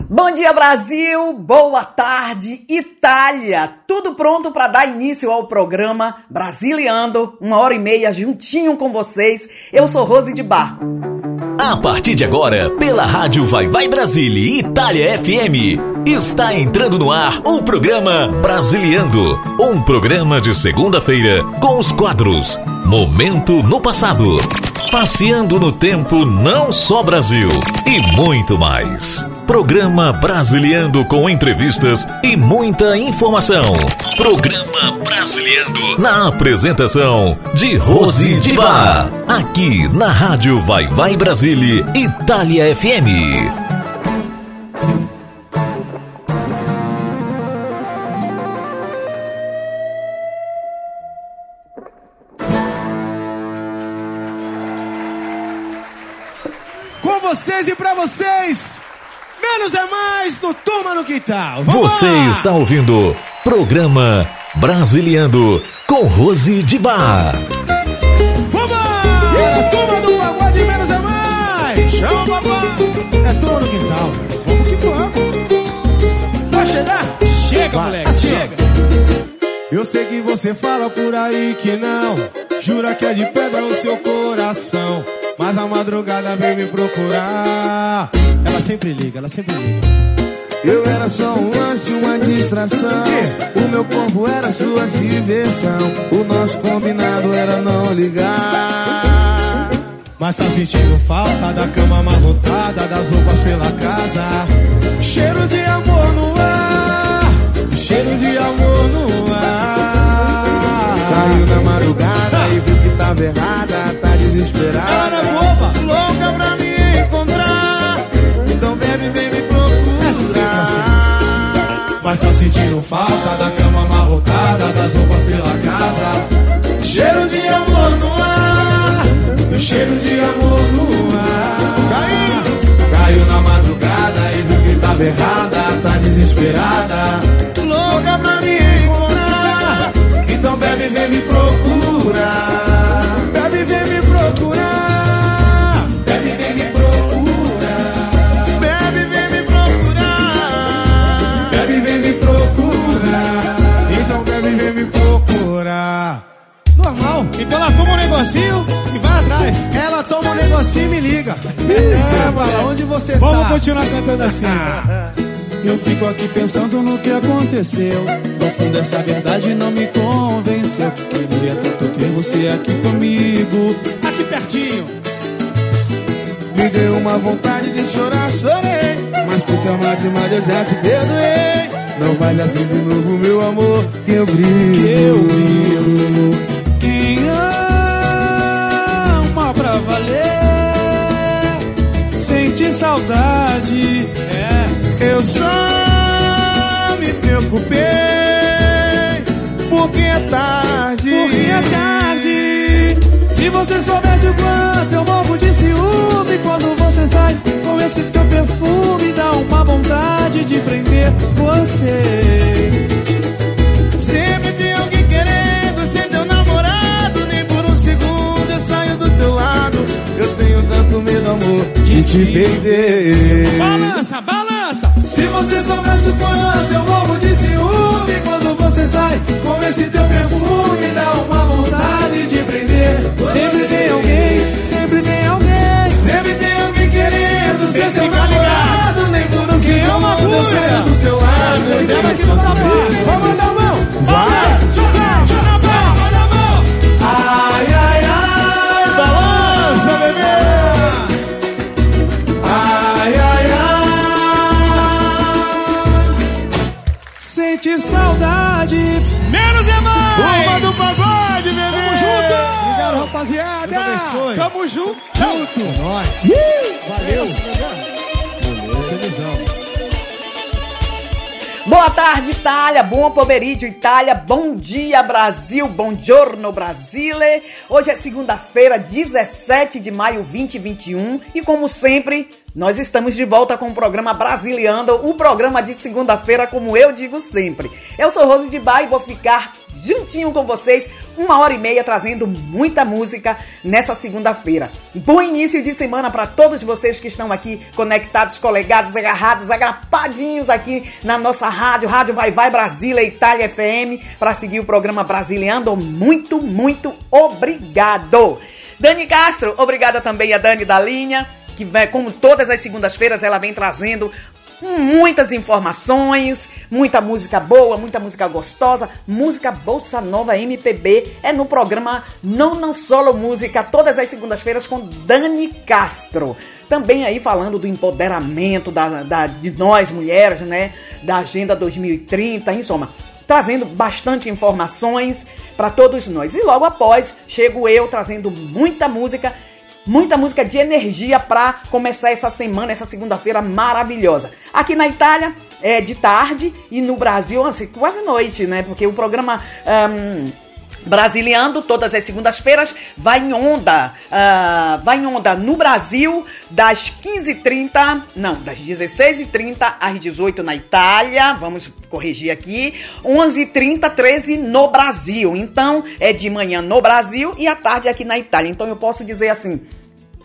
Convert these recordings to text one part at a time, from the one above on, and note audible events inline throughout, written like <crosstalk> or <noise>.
Bom dia, Brasil! Boa tarde, Itália! Tudo pronto para dar início ao programa Brasiliando, uma hora e meia juntinho com vocês. Eu sou Rose de Bar. A partir de agora, pela Rádio Vai Vai Brasília Itália FM, está entrando no ar o programa Brasiliando, um programa de segunda-feira com os quadros Momento no Passado, Passeando no Tempo Não Só Brasil e muito mais. Programa Brasiliando com entrevistas e muita informação. Programa Brasiliando na apresentação de Rose Diba. Aqui na Rádio Vai Vai Brasília Itália FM. Com vocês e pra vocês, menos é mais no Turma no Quintal. Vamos Você lá! está ouvindo Programa Brasiliando com Rose de Bar. Vambora! Turma do Pagode, menos é mais! Chama papai! É Turma no Quintal. Vamos que vamos! Vai chegar? Chega, Vai, moleque, assim, chega. Eu sei que você fala por aí que não Jura que é de pedra o seu coração Mas a madrugada vem me procurar Ela sempre liga, ela sempre liga Eu era só um lance, uma distração. O meu corpo era sua diversão. O nosso combinado era não ligar. Mas tá sentindo falta da cama amarrotada Das roupas pela casa Cheiro de amor no ar Cheiro de amor no ar Caiu na madrugada e viu que tava errada, tá Ela desesperada. não é boba louca pra me encontrar. Mas tá sentindo falta da cama amarrotada, das roupas pela casa. Cheiro de amor no ar, do cheiro de amor no ar. Caiu, caiu na madrugada e viu que tava errada, tá desesperada. Louca pra me encontrar, então bebe, vem me procurar. E me liga. É, Bala, onde você Vamos tá? continuar cantando assim. <laughs> Eu fico aqui pensando no que aconteceu. No fundo, essa verdade não me convenceu. Queria tanto ter você aqui comigo. Aqui pertinho. Me deu uma vontade de chorar, chorei. Mas por te amar demais eu já te perdoei. Não vale assim de novo, meu amor, que eu brilho. eu brilho. Sente saudade. É. Eu só me preocupei porque é tarde. Porque é tarde. Se você soubesse o quanto eu morro de ciúme quando você sai com esse teu perfume, dá uma vontade de prender você. Sempre tem alguém querendo ser teu namorado. Nem por um segundo eu saio do teu lado. Eu tenho tanto medo, amor, de te perder. Balança, balança. Se você soubesse o quanto eu morro de ciúme quando você sai com esse teu perfume, dá uma vontade de prender. Sempre tem alguém, sempre tem alguém. Sempre tem alguém querendo ser seu namorado. Nem por um é segundo eu saio do seu lado. Eu que não medo. Vamos a mão. Vai, joga, Sente saudade. Menos é mais. Turma do pagode, bebê. Tamo junto. Obrigado, rapaziada. Deus abençoe. Tamo junto. Junto. É nóis. Valeu. Felizão. Boa tarde, Itália. Bom pomeriggio, Itália. Bom dia, Brasil. Bom giorno, Brasile. Hoje é segunda-feira, 17 de maio 2021. E como sempre, nós estamos de volta com o programa Brasiliando, o programa de segunda-feira, como eu digo sempre. Eu sou Rose de Bar e vou ficar juntinho com vocês uma hora e meia trazendo muita música nessa segunda-feira. Bom início de semana para todos vocês que estão aqui conectados, colegados, agarrados, agrapadinhos aqui na nossa rádio, Rádio Vai Vai Brasília, Itália FM, para seguir o programa Brasiliando. Muito, muito obrigado. Dani Castro, obrigada também a Dani da linha que como todas as segundas-feiras ela vem trazendo muitas informações, muita música boa, muita música gostosa, música Bolsa Nova MPB. É no programa Não Não Solo Música, todas as segundas-feiras com Dani Castro. Também aí falando do empoderamento da, da, de nós mulheres, né? Da Agenda 2030, em soma trazendo bastante informações para todos nós. E logo após, chego eu trazendo muita música muita música de energia para começar essa semana, essa segunda-feira maravilhosa. Aqui na Itália é de tarde e no Brasil, assim, quase noite, né? Porque o programa. Um, Brasiliando, todas as segundas-feiras, vai em onda. Uh, vai em onda no Brasil, das 15h30, não, das 16h30 às 18 na Itália. Vamos corrigir aqui. 11h30, 13 no Brasil. Então, é de manhã no Brasil e à tarde aqui na Itália. Então, eu posso dizer assim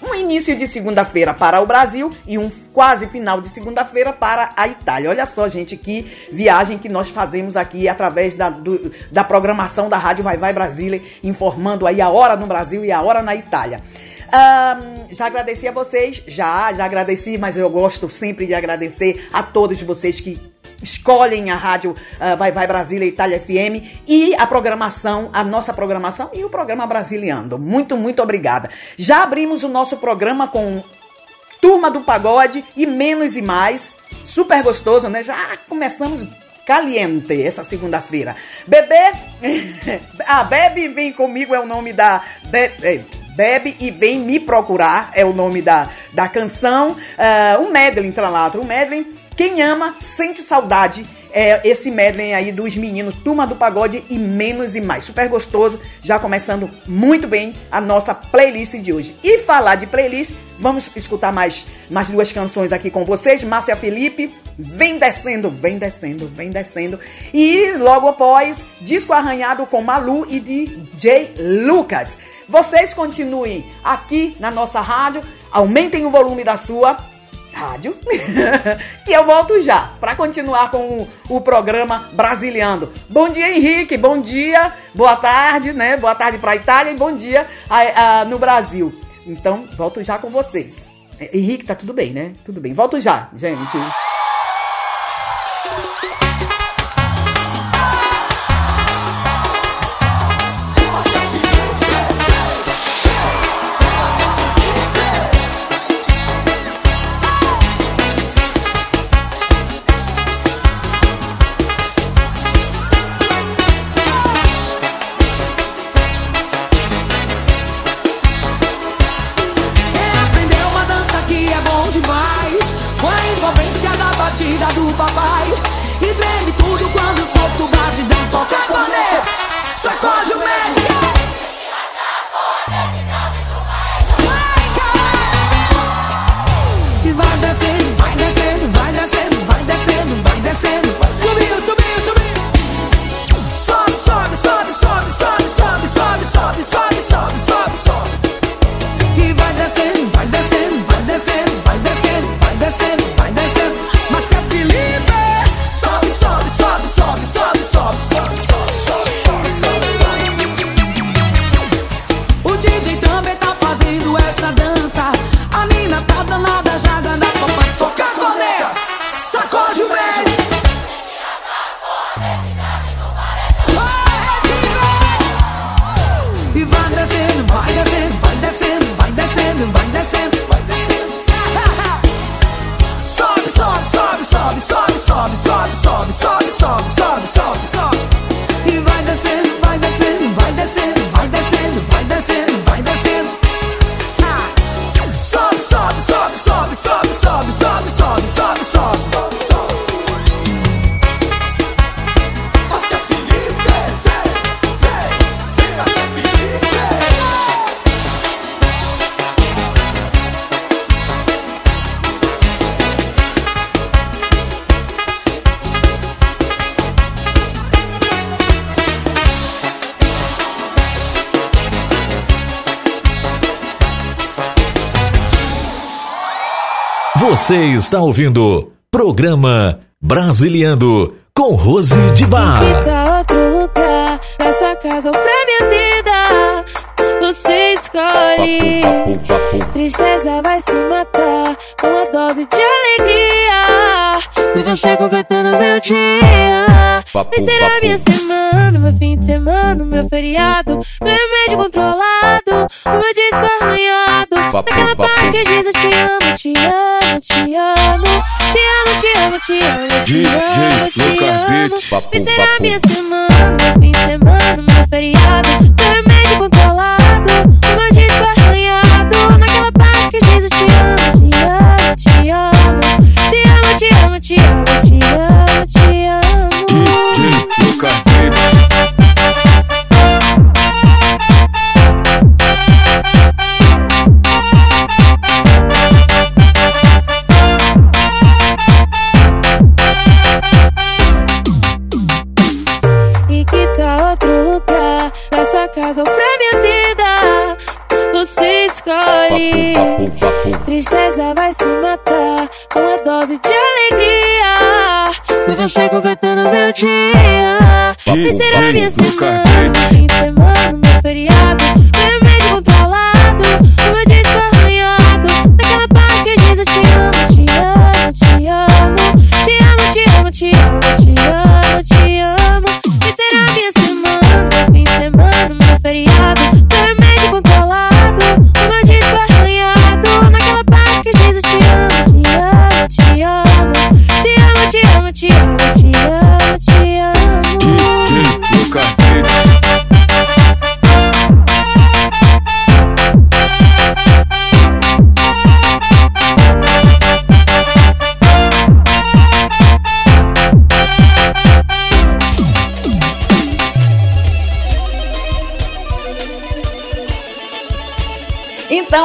um início de segunda-feira para o Brasil e um quase final de segunda-feira para a Itália. Olha só, gente, que viagem que nós fazemos aqui através da, do, da programação da Rádio Vai Vai Brasília, informando aí a hora no Brasil e a hora na Itália. Um, já agradeci a vocês, já, já agradeci, mas eu gosto sempre de agradecer a todos vocês que escolhem a rádio uh, Vai Vai Brasília Itália FM e a programação, a nossa programação e o programa Brasiliando. Muito, muito obrigada. Já abrimos o nosso programa com Turma do Pagode e Menos e Mais. Super gostoso, né? Já começamos caliente essa segunda-feira. Bebê, <laughs> ah, Bebe Vem Comigo é o nome da... Be... Bebe e Vem Me Procurar é o nome da, da canção. Uh, um medley, Tralato, um medley quem ama, sente saudade. É esse medley aí dos meninos Turma do Pagode e Menos e Mais. Super gostoso, já começando muito bem a nossa playlist de hoje. E falar de playlist, vamos escutar mais, mais duas canções aqui com vocês. Márcia Felipe, vem descendo, vem descendo, vem descendo. E logo após, disco arranhado com Malu e DJ Lucas. Vocês continuem aqui na nossa rádio, aumentem o volume da sua rádio, <laughs> que eu volto já para continuar com o, o, programa Brasiliando. Bom dia, Henrique. Bom dia, boa tarde, né? Boa tarde para Itália e bom dia a, a, no Brasil. Então, volto já com vocês. Henrique, tá tudo bem, né? Tudo bem. Volto já, gente. Você está ouvindo Programa Brasiliando com Rose de Bar. Fica outro lugar, pra sua casa ou pra minha vida. Você escolhe. Tristeza vai se matar com uma dose de alegria. Me você completando meu dia. Papo, Vai ser a papo. minha semana, meu fim de semana, meu feriado. Meu remédio controlado, o meu disco arranhado. Naquela parte que diz eu te amo, te amo, te amo. Te amo, te amo, te amo, te amo, te amo. Beats. Papo, Vai ser a papo. minha semana, meu fim de semana, meu feriado. Meu se matar com uma dose de alegria. Me você completando meu dia. Vai ser a minha semana, fim de semana, meu feriado. Meu remédio controlado, o meu disco arranhado. Naquela parte que diz eu te amo, te amo, te amo. Te amo, te amo, te amo, te amo, te amo. Vai ser a minha semana, fim de semana, meu feriado.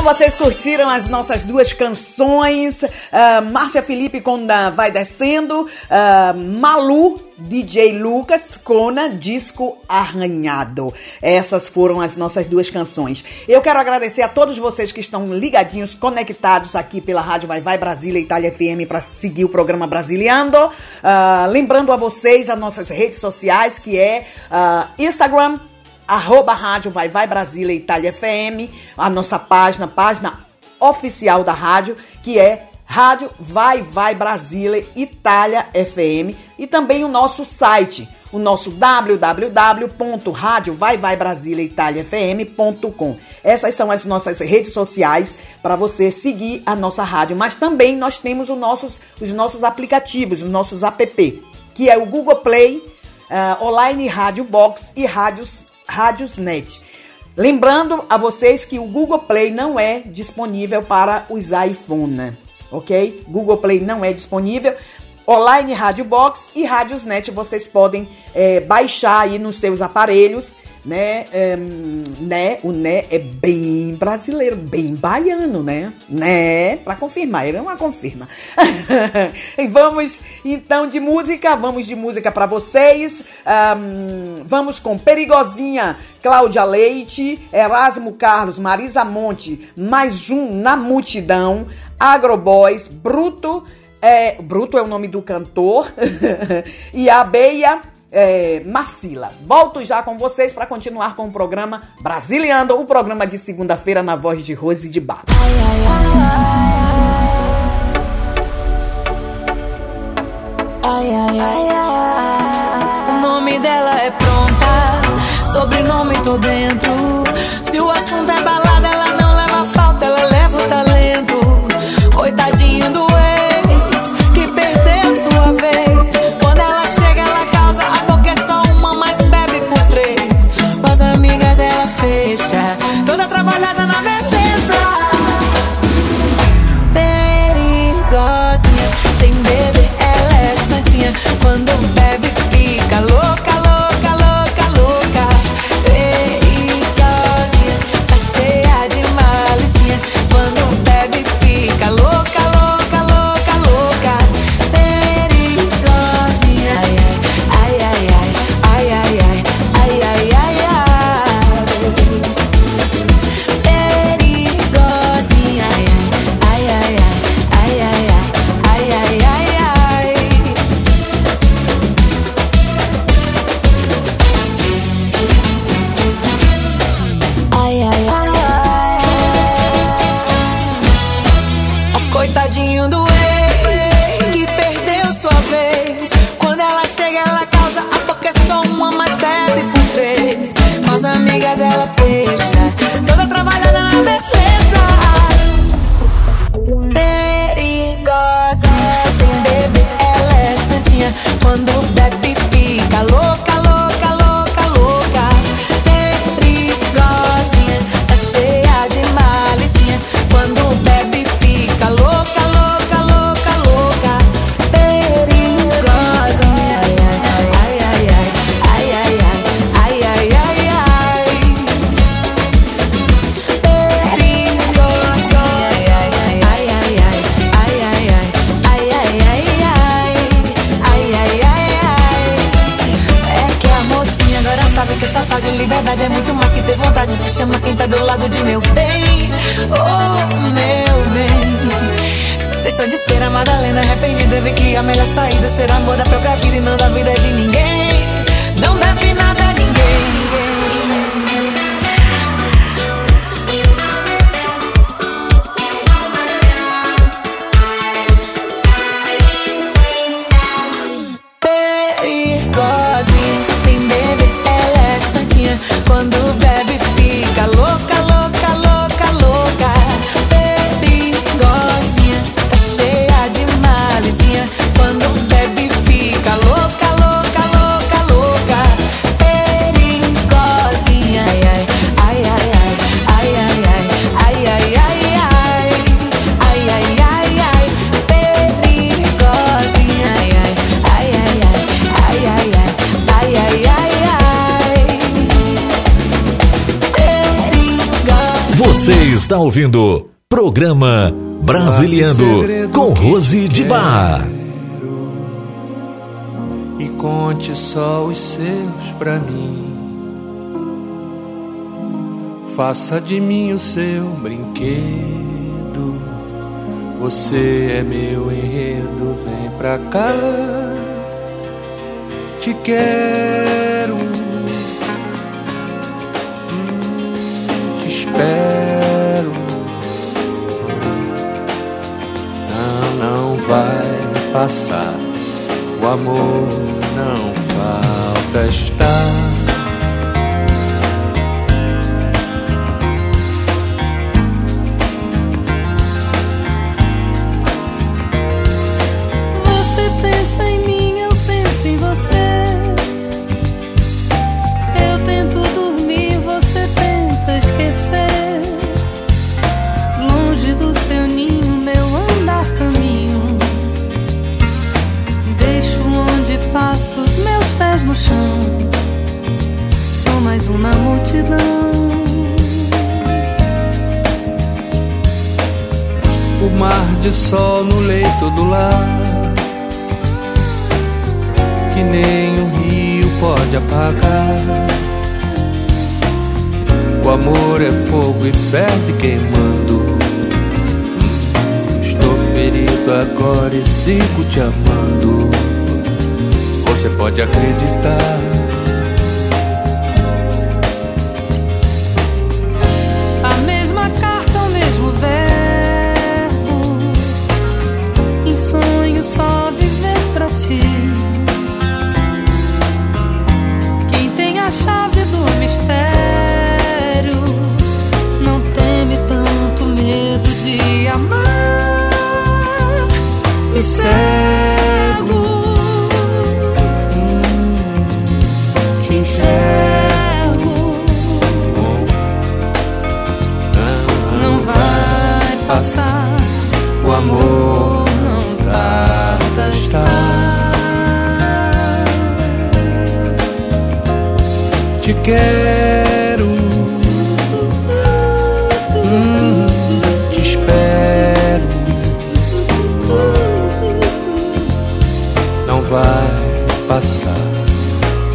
Vocês curtiram as nossas duas canções, ah, Márcia Felipe com ah, Vai Descendo, ah, Malu, DJ Lucas, Cona, Disco Arranhado. Essas foram as nossas duas canções. Eu quero agradecer a todos vocês que estão ligadinhos, conectados aqui pela Rádio Vai Vai Brasília Itália FM para seguir o programa Brasiliando. Ah, lembrando a vocês as nossas redes sociais, que é ah, Instagram, arroba rádio Vai Vai Brasília Itália FM, a nossa página, página oficial da rádio, que é Rádio Vai Vai Brasília Itália FM e também o nosso site, o nosso www.radiovaivaibraziliaitaliafm.com. Essas são as nossas redes sociais para você seguir a nossa rádio, mas também nós temos os nossos, os nossos aplicativos, os nossos app, que é o Google Play, ah, Online Rádio Box e Rádios, Rádios Net. Lembrando a vocês que o Google Play não é disponível para os iPhone, ok? Google Play não é disponível. Online Rádio Box e Rádios Net vocês podem eh, baixar aí nos seus aparelhos, né? Ehm, né? O né é bem brasileiro, bem baiano, né? Né? Para confirmar, ele é uma confirma. <laughs> E vamos então de música, vamos de música para vocês. Ahm, vamos com Perigosinha, Cláudia Leite, Erasmo Carlos, Marisa Monte, mais um na multidão, Agroboys, Bruto, é, Bruto é o nome do cantor, <laughs> e a Beia é, Macila. Volto já com vocês para continuar com o programa Brasiliando, o programa de segunda-feira na voz de Rose de Bar. Ai, ai, ai. O nome dela é pronta, sobrenome tô dentro. Se o assunto é balada, ela não leva falta, ela leva o talento. Coitadinho do conte só os seus pra mim. Faça de mim o seu brinquedo. Você é meu enredo, vem pra cá. Te quero, te espero. Não, não vai passar. O amor não falta estar. Mais um na multidão. O mar de sol no leito do lar. Que nem o rio pode apagar. O amor é fogo e ferve queimando. Estou ferido agora e sigo te amando. Você pode acreditar. Cego. Te enxergo. não vai passar. O amor não tarda estar. Te quero,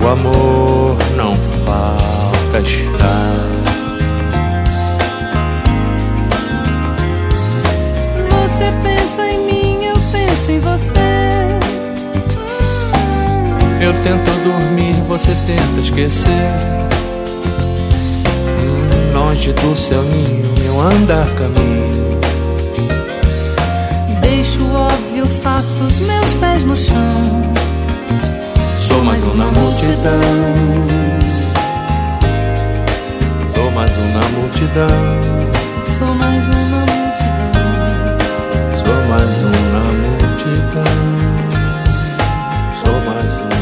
O amor não falta estar. Você pensa em mim, eu penso em você. Eu tento dormir, você tenta esquecer. Longe do seu ninho, meu andar caminho. Deixo o óbvio, faço os meus pés no chão. Sou mais um na multidão. Sou mais um na multidão. Sou mais um na multidão. Sou mais um na multidão. Sou mais um.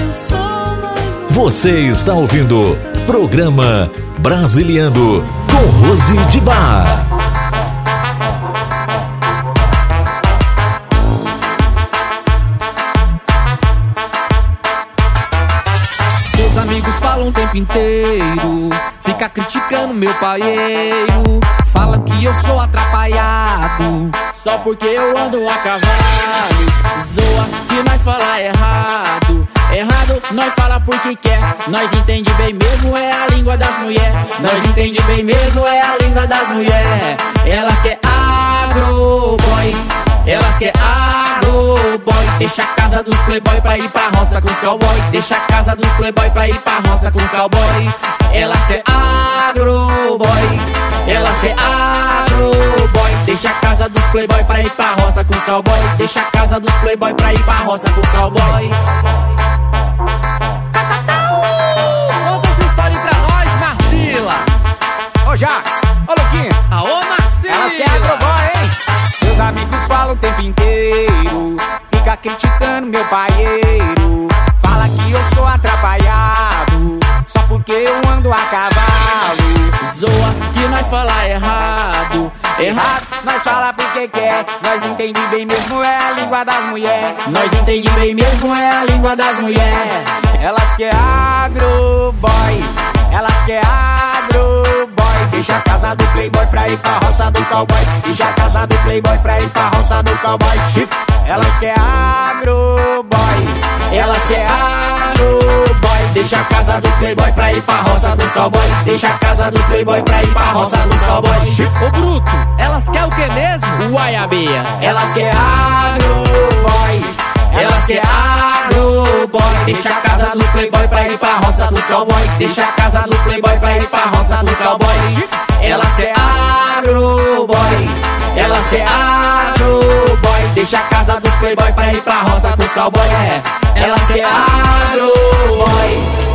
Eu sou mais um. Você está ouvindo Programa Brasiliano com Rose de Bar. Tempo inteiro, fica criticando meu paieiro. Falam que eu sou atrapalhado, só porque eu ando a cavalo. Zoa que nós fala errado. Errado, nós fala porque quer. Nós entende bem mesmo, é a língua das mulher. Nós entende bem mesmo, é a língua das mulher. Elas quer agroboy, elas quer agroboy. Deixa a casa dos playboy pra ir pra roça com os cowboy. Deixa a casa dos playboy pra ir pra roça com os cowboy. Elas quer agroboy, elas quer agroboy. Deixa a casa dos playboy pra ir pra roça com os cowboy. Deixa a casa dos playboy pra ir pra roça com os cowboy. Conta essa história pra nós, Marcila. Ô, Jax. Ô, Luquinha. Aô, Seus amigos falam o tempo inteiro. Fica criticando meu paieiro. Fala que eu sou atrapalhado. Só porque eu ando a cavalo. Zoa que nós fala errado. Errado, nós fala porque quer. Nós entende bem mesmo, é a língua das mulher. Nós entende bem mesmo, é a língua das mulher. Elas quer agroboy, elas quer agroboy. Deixa a casa do playboy pra ir pra roça do cowboy. Deixa a casa do playboy pra ir pra roça do cowboy. Chip. Elas quer agroboy, elas quer agroboy. Deixa a casa do playboy pra ir pra roça do cowboy. Deixa a casa do playboy pra ir pra roça do cowboy. Chip. Ô Bruto, elas quer o que mesmo? Uaiabia. Elas quer agroboy, elas quer agroboy. Deixa a casa do playboy pra ir pra roça do cowboy. Deixa a casa do playboy pra ir pra roça do cowboy. Elas quer agroboy, elas quer agroboy. Deixa a casa do playboy pra ir pra roça do cowboy. É, elas quer agroboy.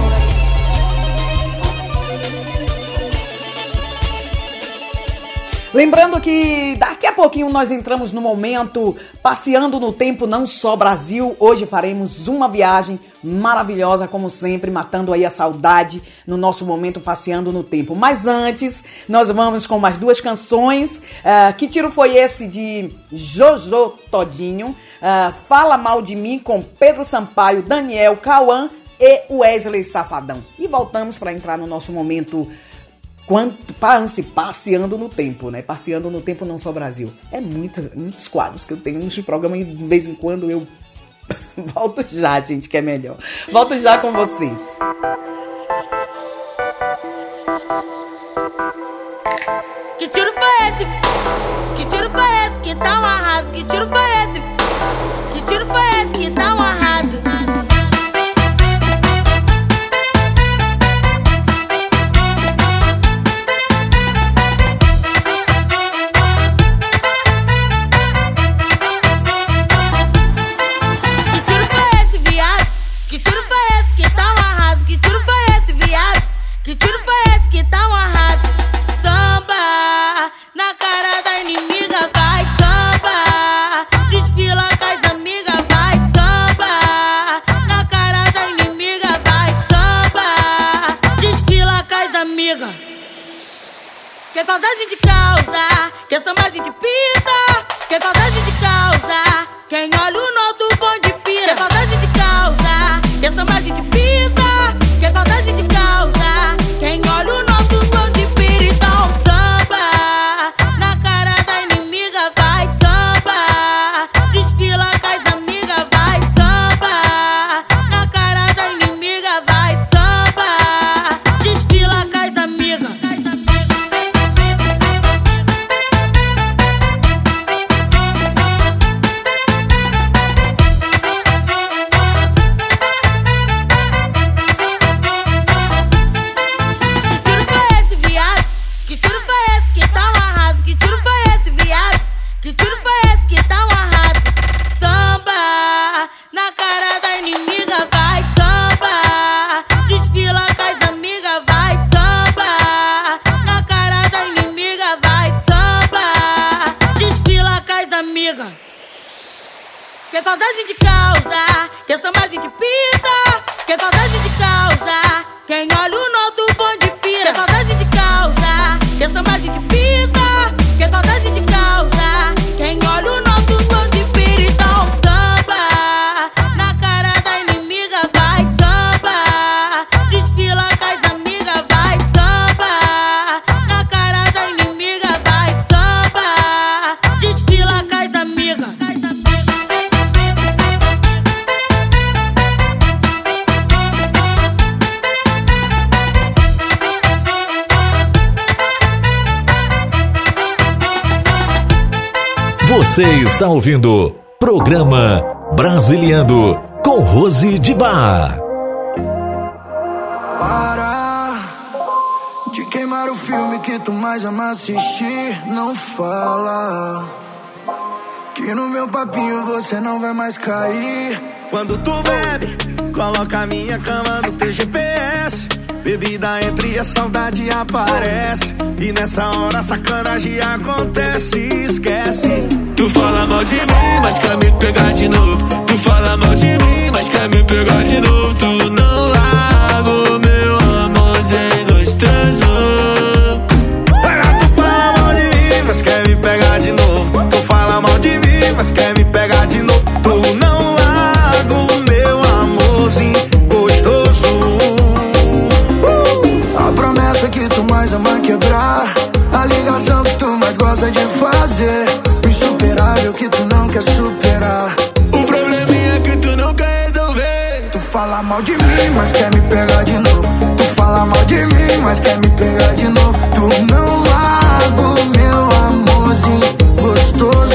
Lembrando que daqui a pouquinho nós entramos no momento passeando no tempo, não só Brasil. Hoje faremos uma viagem maravilhosa, como sempre, matando aí a saudade no nosso momento passeando no tempo. Mas antes, nós vamos com mais duas canções. Uh, que tiro foi esse de Jojo Todinho? Uh, Fala Mal de Mim com Pedro Sampaio, Daniel Cauã e Wesley Safadão. E voltamos para entrar no nosso momento quanto passeando no tempo, né? Passeando no tempo não só Brasil. É muita, muitos quadros que eu tenho nos programas e de vez em quando eu <laughs> volto já, gente, que é melhor. Volto já com vocês. Que tiro foi esse? Que tiro foi esse que tá um arraso? Que tiro foi esse? Que tiro foi esse que tá um arraso? Que tiro foi esse que tá um arraso? Samba na cara da inimiga, vai samba. Desfila com as amigas, vai samba. Na cara da inimiga, vai samba. Desfila com as amigas. Que saudade de causa, está ouvindo Programa Brasiliando com Rose de Bar. Para de queimar o filme que tu mais ama assistir. Não fala que no meu papinho você não vai mais cair. Quando tu bebe, coloca a minha cama no teu GPS. Bebida entre a saudade aparece. E nessa hora a sacanagem acontece. Esquece. Tu fala mal de mim, mas quer me pegar de novo. Tu fala mal de mim, mas quer me pegar de novo. Tu não largo, meu amorzinho gostoso. Tu fala mal de mim, mas quer me pegar de novo. Tu fala mal de mim, mas quer me pegar de novo. Tu não largo, meu amorzinho gostoso. A promessa que tu mais ama quebrar. A ligação que tu mais gosta de fazer. O insuperável que tu não quer superar. O probleminha que tu não quer resolver. Tu fala mal de mim, mas quer me pegar de novo. Tu fala mal de mim, mas quer me pegar de novo. Tu não largo, meu amorzinho gostoso.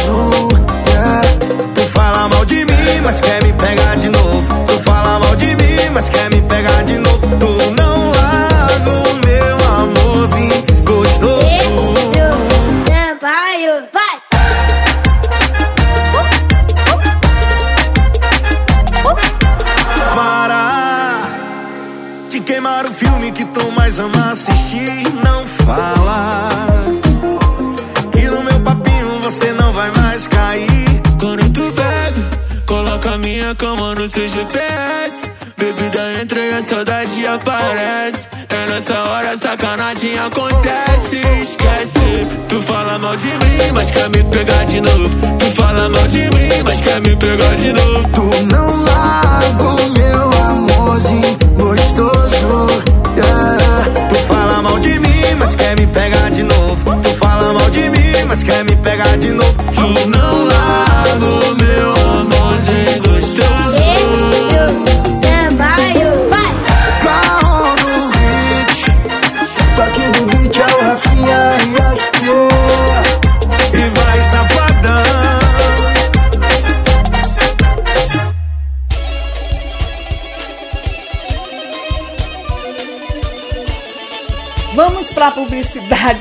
Mim, mas quer me pegar de novo. Tu fala mal de mim, mas quer me pegar de novo. Tu não largo,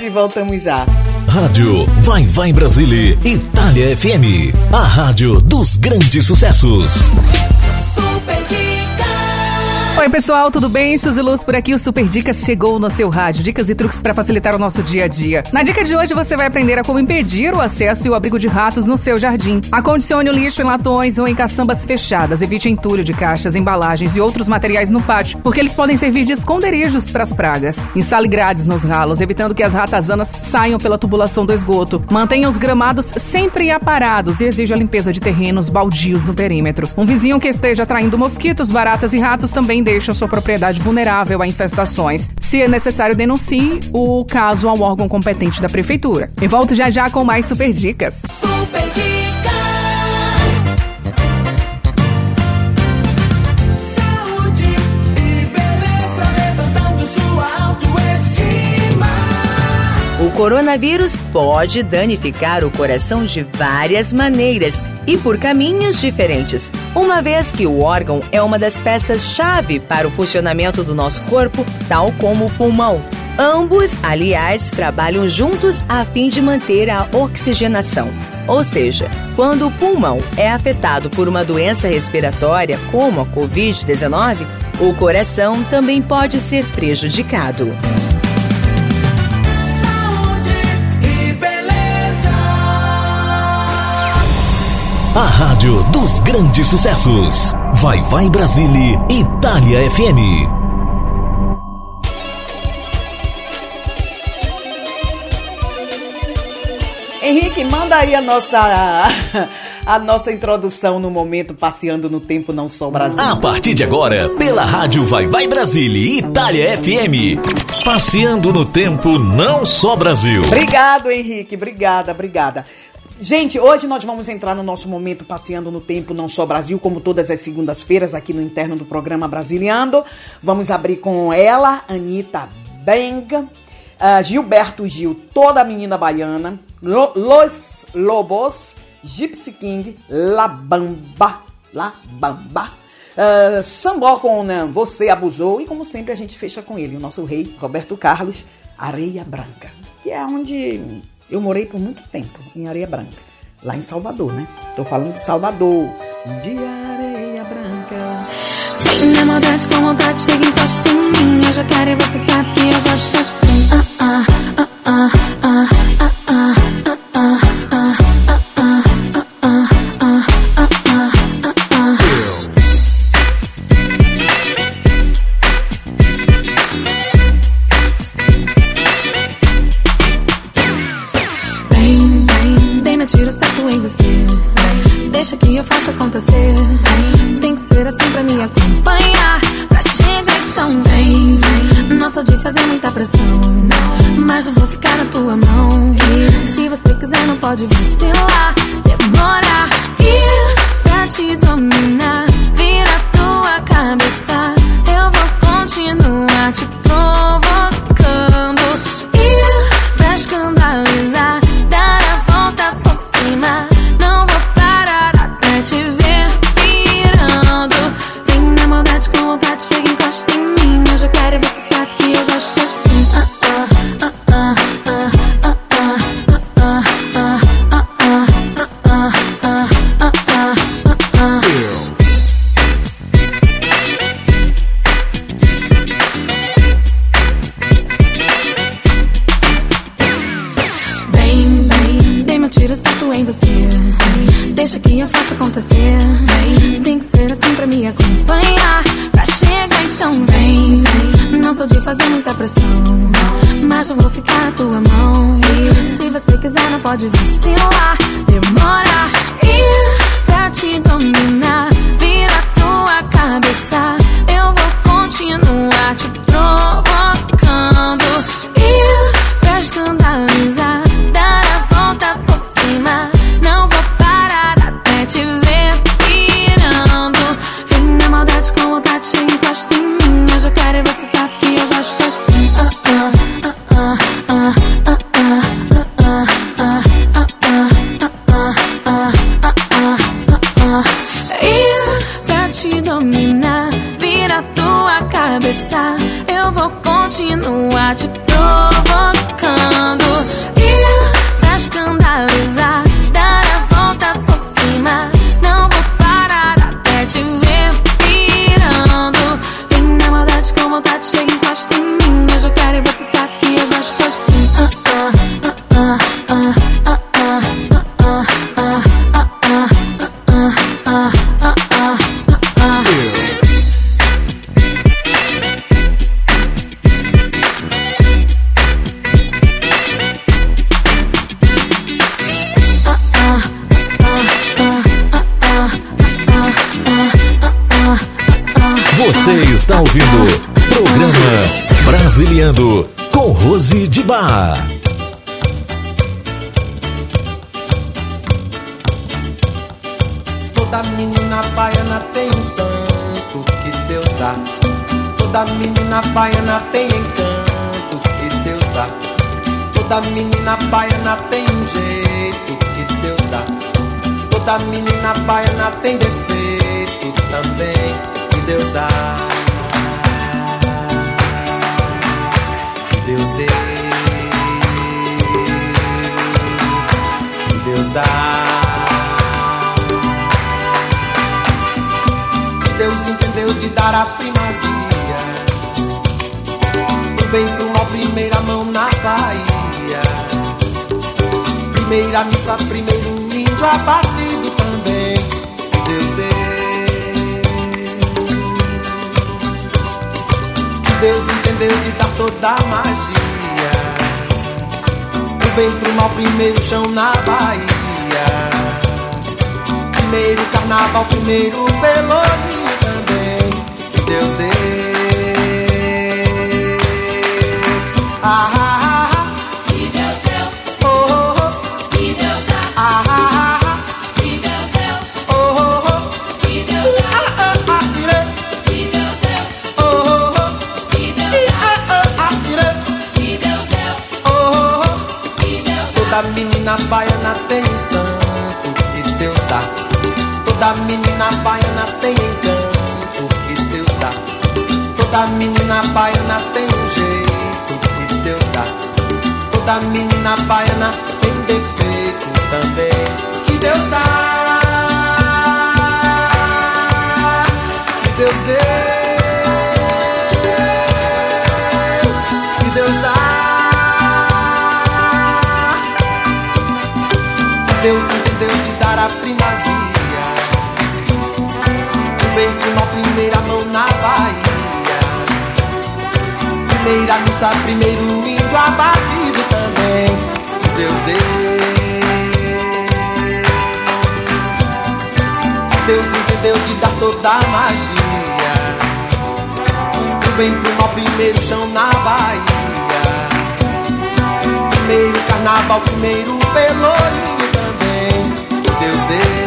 e voltamos já. Rádio Vai Vai Brasília, Itália FM. A rádio dos grandes sucessos. Oi, pessoal, tudo bem? Suzy Luz por aqui. O Super Dicas chegou no seu rádio. Dicas e truques para facilitar o nosso dia a dia. Na dica de hoje, você vai aprender a como impedir o acesso e o abrigo de ratos no seu jardim. Acondicione o lixo em latões ou em caçambas fechadas. Evite entulho de caixas, embalagens e outros materiais no pátio, porque eles podem servir de esconderijos para as pragas. Instale grades nos ralos, evitando que as ratazanas saiam pela tubulação do esgoto. Mantenha os gramados sempre aparados e exija a limpeza de terrenos baldios no perímetro. Um vizinho que esteja atraindo mosquitos, baratas e ratos também deixa sua propriedade vulnerável a infestações. Se é necessário, denuncie o caso ao órgão competente da prefeitura. E volto já já com mais super dicas. Super Dicas. Saúde e beleza levantando sua autoestima. O coronavírus pode danificar o coração de várias maneiras e por caminhos diferentes, uma vez que o órgão é uma das peças-chave para o funcionamento do nosso corpo, tal como o pulmão. Ambos, aliás, trabalham juntos a fim de manter a oxigenação. Ou seja, quando o pulmão é afetado por uma doença respiratória, como a Covid-19, o coração também pode ser prejudicado. A rádio dos grandes sucessos. Vai Vai Brasília, Itália FM. Henrique, manda aí a nossa a nossa introdução no momento passeando no tempo não só Brasil. A partir de agora, pela rádio Vai Vai Brasília, Itália FM. Passeando no tempo não só Brasil. Obrigado, Henrique. Obrigada, obrigada. Gente, hoje nós vamos entrar no nosso momento passeando no tempo não só Brasil, como todas as segundas-feiras aqui no interno do programa Brasiliando. Vamos abrir com ela, Anitta Bang, uh, Gilberto Gil, toda a menina baiana, Lo, Los Lobos, Gypsy King, La Bamba, La Bamba. Uh, Sambó com né, Você Abusou e como sempre a gente fecha com ele, o nosso rei Roberto Carlos, Areia Branca, que é onde eu morei por muito tempo em Areia Branca, lá em Salvador, né? Tô falando de Salvador, de Areia Branca. Minha maldade com maldade, chega em encosta em mim. Eu já quero e você sabe que eu gosto assim. Ah, ah, ah, ah, ah, ah, ah. ah. Muita pressão. Mas eu vou ficar na tua mão. Se você quiser, não pode vacilar. Toda menina baiana tem um santo que Deus dá. Toda menina baiana tem encanto que Deus dá. Toda menina baiana tem um jeito que Deus dá. Toda menina baiana tem defeito também que Deus dá. Deus dê. Deus dá. te dar a primazia. Do bem pro mal, primeira mão na Bahia. Primeira missa, primeiro índio abatido também. Deus deu. Deus entendeu de dar toda a magia. Do bem pro mal, primeiro chão na Bahia. Primeiro carnaval, primeiro pelourinho. Deus deu. da menina baiana tem defeito também. Que Deus dá, que Deus deu, que Deus dá. Que Deus entendeu de dar a primazia. Veio com primeira mão na Bahia. Primeira missa, primeiro índio abatido. Deus deu. Deus entendeu de dar toda a magia. Do bem pro mal, primeiro chão na Bahia. Primeiro carnaval, primeiro pelourinho também. Deus deu.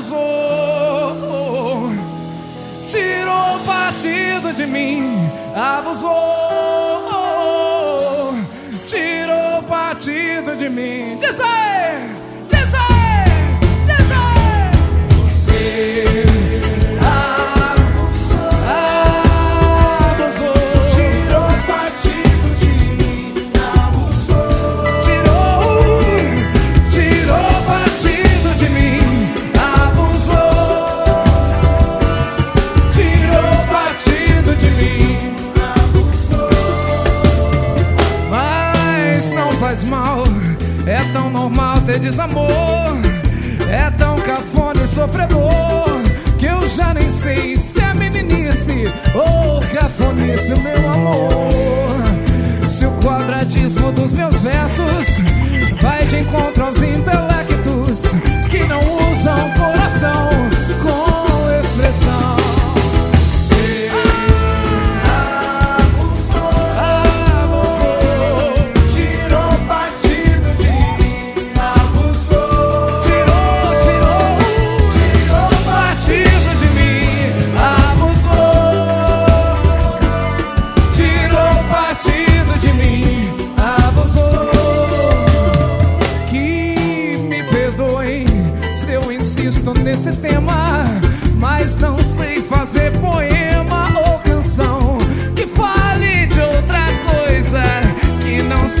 Abusou, tirou partido de mim, abusou, tirou partido de mim. Diz aí,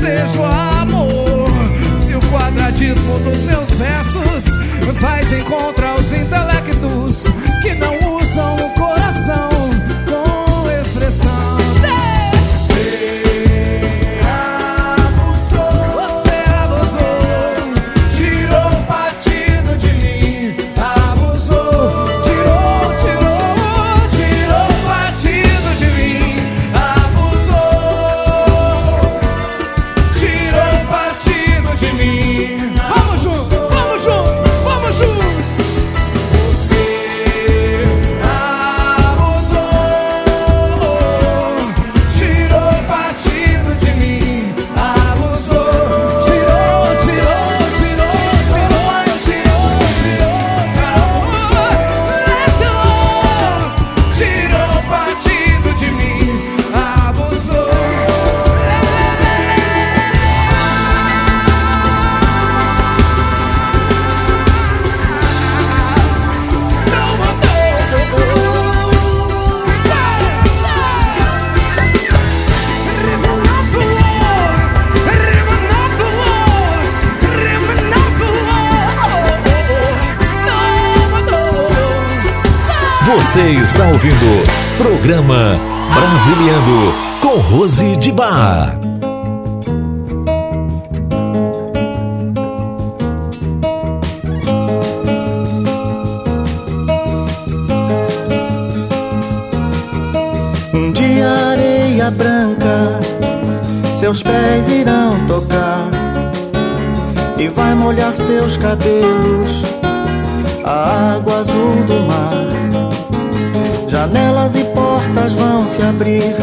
que não seja o amor. Se o quadradismo dos meus versos vai de encontro aos intelectos Você está ouvindo programa Brasiliano com Rose de Bar. Um dia areia branca seus pés irão tocar e vai molhar seus cabelos a água azul do mar. Janelas e portas vão se abrir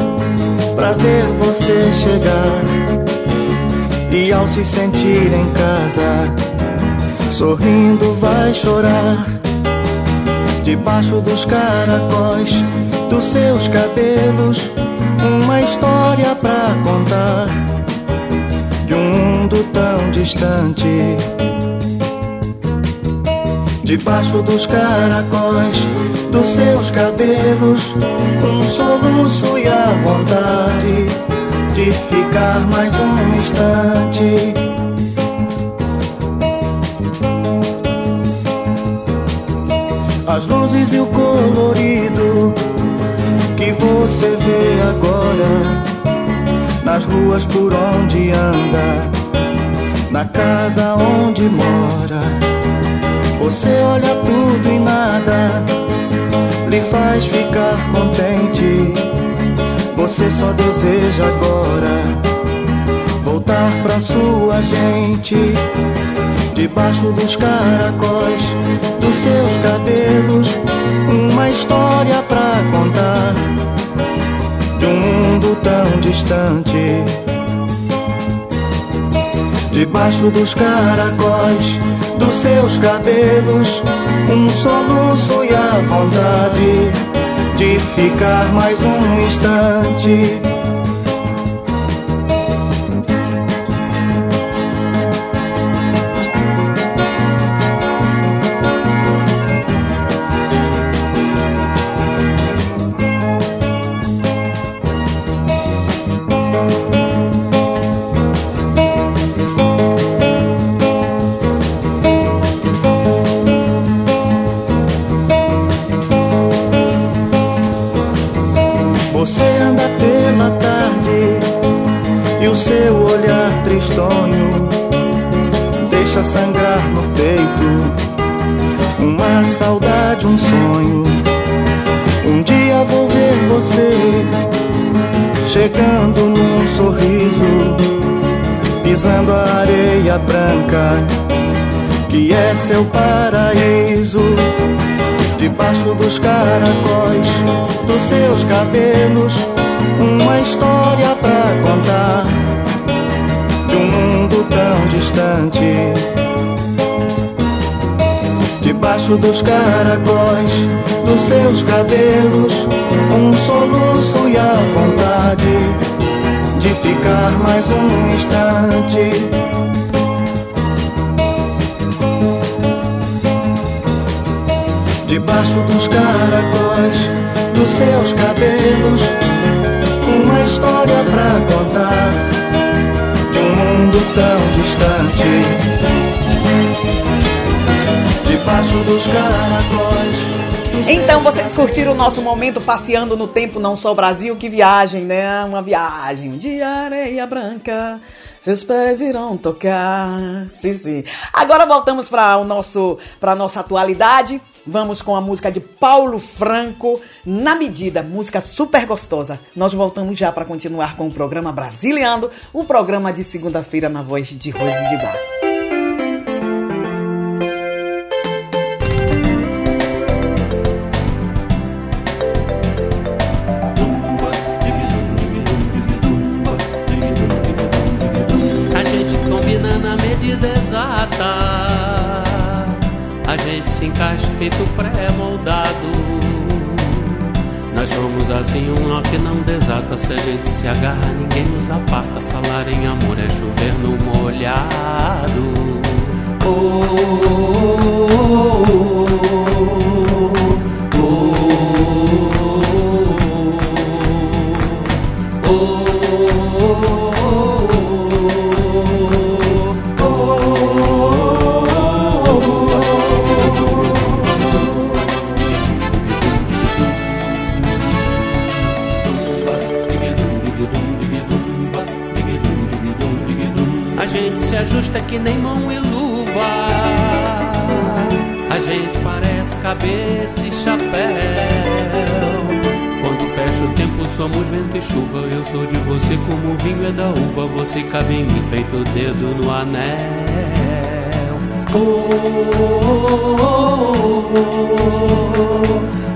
para ver você chegar e ao se sentir em casa, sorrindo vai chorar debaixo dos caracóis dos seus cabelos uma história pra contar de um mundo tão distante. Debaixo dos caracóis dos seus cabelos, um soluço e a vontade de ficar mais um instante. As luzes e o colorido que você vê agora nas ruas por onde anda, na casa onde mora. Você olha tudo e nada lhe faz ficar contente. Você só deseja agora voltar pra sua gente. Debaixo dos caracóis dos seus cabelos, uma história pra contar de um mundo tão distante. Debaixo dos caracóis dos seus cabelos, um soluço e a vontade de ficar mais um instante. Debaixo dos caracóis dos seus cabelos, um soluço e a vontade de ficar mais um instante. Debaixo dos caracóis dos seus cabelos, uma história pra contar de um mundo tão distante. Dos caracóis. Então vocês curtiram o nosso momento passeando no tempo, não só Brasil, que viagem, né? Uma viagem de areia branca. Seus pés irão tocar. Sim, sim. Agora voltamos para o nosso, para nossa atualidade. Vamos com a música de Paulo Franco, Na Medida, música super gostosa. Nós voltamos já para continuar com o programa Brasiliando, o programa de segunda-feira na voz de Rose de Bar. Feito pré-moldado. Nós somos assim, um nó que não desata. Se a gente se agarra, ninguém nos aparta. Falar em amor é chover no molhado. Oh, oh, oh, oh, ajusta que nem mão e luva. A gente parece cabeça e chapéu. Quando fecha o tempo, somos vento e chuva. Eu sou de você como o vinho é da uva. Você cabe em mim, feito o dedo no anel. Oh, oh, oh, oh, oh,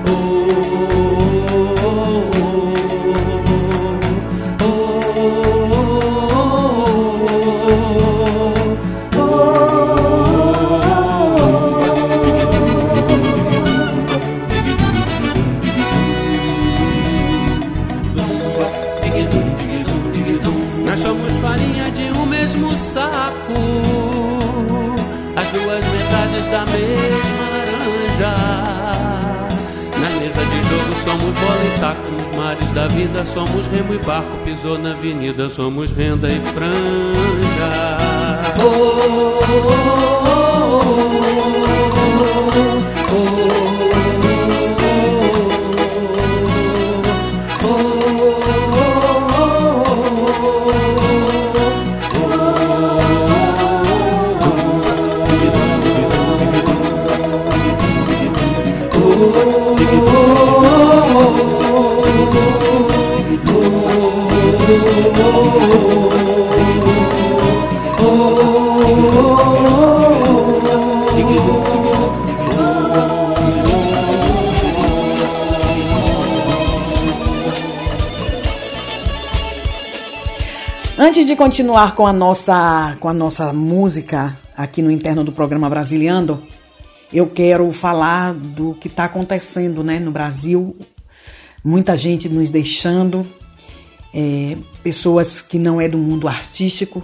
Pisou na avenida, somos renda e franja. Oh, oh, de continuar com a nossa com a nossa música aqui no interno do programa Brasiliando, eu quero falar do que está acontecendo, né, no Brasil. Muita gente nos deixando, é, pessoas que não é do mundo artístico.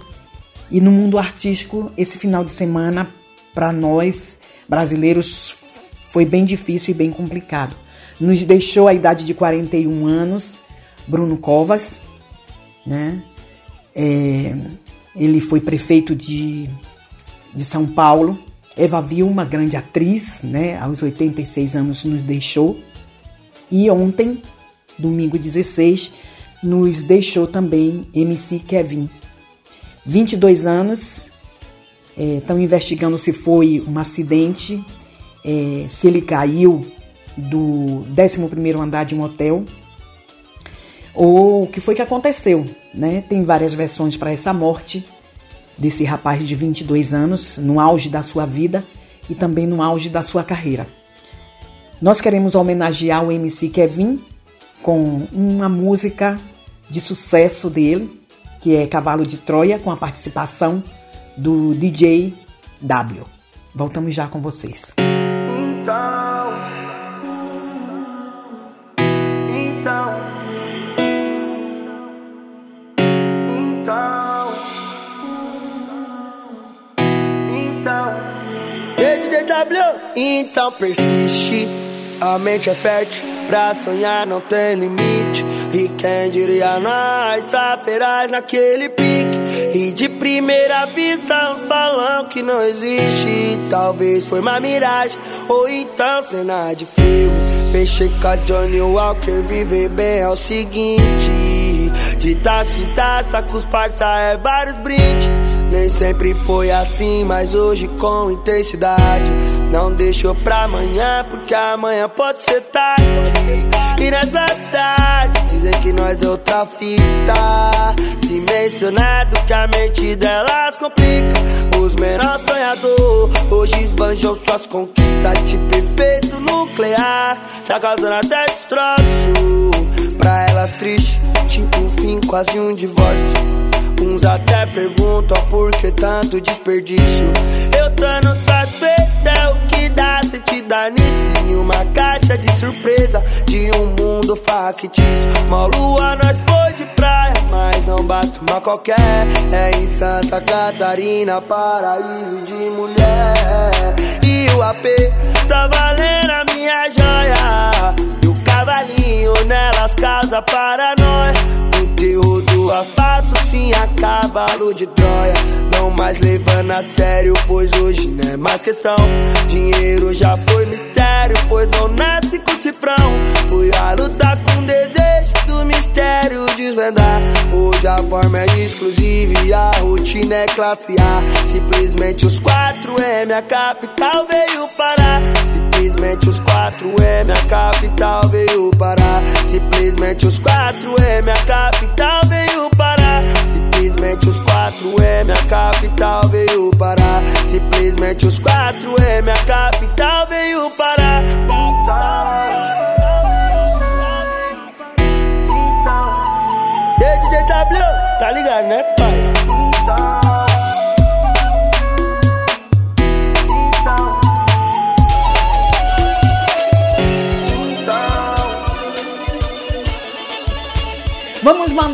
E no mundo artístico, esse final de semana, para nós brasileiros, foi bem difícil e bem complicado. Nos deixou a idade de 41 anos, Bruno Covas, né? É, ele foi prefeito de, de São Paulo. Eva Vilma, grande atriz, né, aos 86 anos nos deixou. E ontem, domingo 16, nos deixou também MC Kevin. 22 anos, estão é, investigando se foi um acidente, é, se ele caiu do 11º andar de um hotel ou o que foi que aconteceu, né? Tem várias versões para essa morte desse rapaz de 22 anos, no auge da sua vida e também no auge da sua carreira. Nós queremos homenagear o MC Kevin com uma música de sucesso dele, que é Cavalo de Troia, com a participação do DJ W. Voltamos já com vocês. Então, então persiste. A mente é fértil, pra sonhar não tem limite. E quem diria nós, saferás naquele pique. E de primeira vista uns falam que não existe. Talvez foi uma miragem, ou então cena de filme. Fechei com a Johnny Walker, viver bem é o seguinte. De taça em taça, com os parça é vários brindes. Nem sempre foi assim, mas hoje com intensidade. Não deixou pra amanhã, porque amanhã pode ser tarde. E nessa cidade, dizem que nós é outra fita. Se mencionado que a mente delas complica. Os menores sonhador, hoje esbanjam suas conquistas. Tipo efeito nuclear, já causando até destroço. Pra elas triste, tipo um fim, quase um divórcio. Uns até perguntam por que tanto desperdício. Eu tô no satisfeito, é o que dá se te dar nisso. Em uma caixa de surpresa de um mundo factício. Uma lua nós foi de praia, mas não bate uma qualquer. É em Santa Catarina, paraíso de mulher. E o AP tá valendo a minha joia. E o cavalinho nelas para nós. O terror do asfalto sim a cavalo de Troia. Não mais levando a sério, pois hoje não é mais questão. Dinheiro já foi mistério, pois não nasce com cifrão. Fui a lutar com desejo do mistério desvendar. Hoje a forma é exclusiva e a rotina é classe A. Simplesmente os 4M, a capital veio parar. Simplesmente os 4M, a capital veio parar. Simplesmente os 4M, a capital veio parar. Simplesmente os 4M, a capital veio parar. Simplesmente os 4M, a capital veio parar tá ligado, né?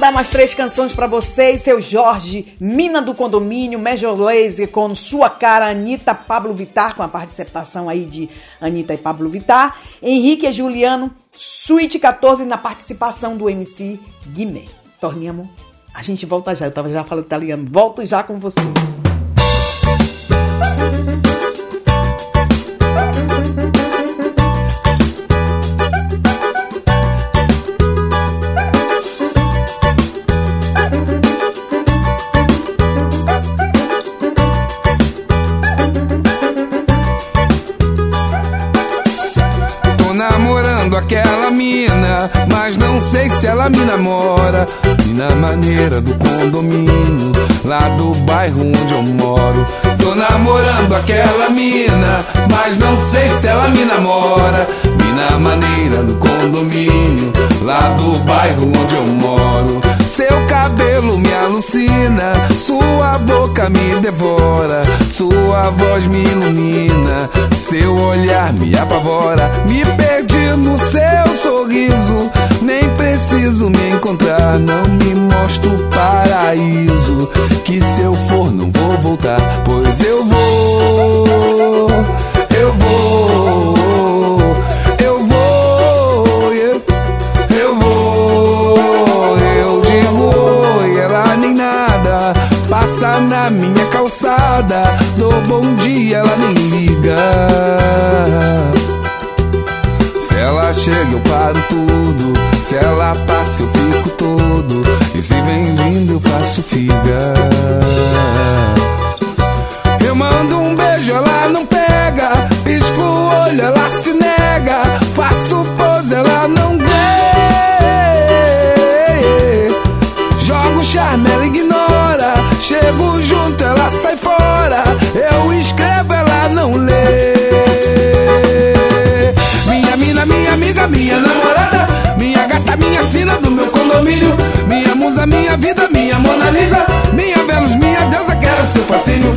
Mandar mais três canções para vocês. Seu Jorge, Mina do Condomínio, Major Lazy com Sua Cara, Anitta, Pablo Vittar, com a participação aí de Anitta e Pablo Vittar. Henrique e Juliano, Suíte 14 na participação do MC Guimê. Torniamo, a gente volta já. Eu tava já falando italiano. Volto já com vocês. sei se ela me namora. E na maneira do condomínio, lá do bairro onde eu moro. Tô namorando aquela mina, mas não sei se ela me namora. E na maneira do condomínio, lá do bairro onde eu moro. Seu cabelo me alucina, sua boca me devora, sua voz me ilumina, seu olhar me apavora. Me perdi no seu sorriso. Nem preciso me encontrar, não me mostro o paraíso. Que se eu for, não vou voltar, pois eu vou, eu vou. eu vou, eu, vou, eu digo ela nem nada Passa na minha calçada, Do bom dia, ela nem liga chega, eu paro tudo. Se ela passa, eu fico todo. E se vem vindo, eu faço figa. Eu mando um beijo, ela não pega. Pisco o olho, ela se nega. Faço pose, ela não vê. Jogo charme, ela ignora. Chego junto, ela sai fora. Eu escrevo, ela não lê. minha namorada, minha gata, minha sina do meu condomínio, minha musa, minha vida, minha Mona Lisa, minha Vênus, minha deusa, quero seu fascínio.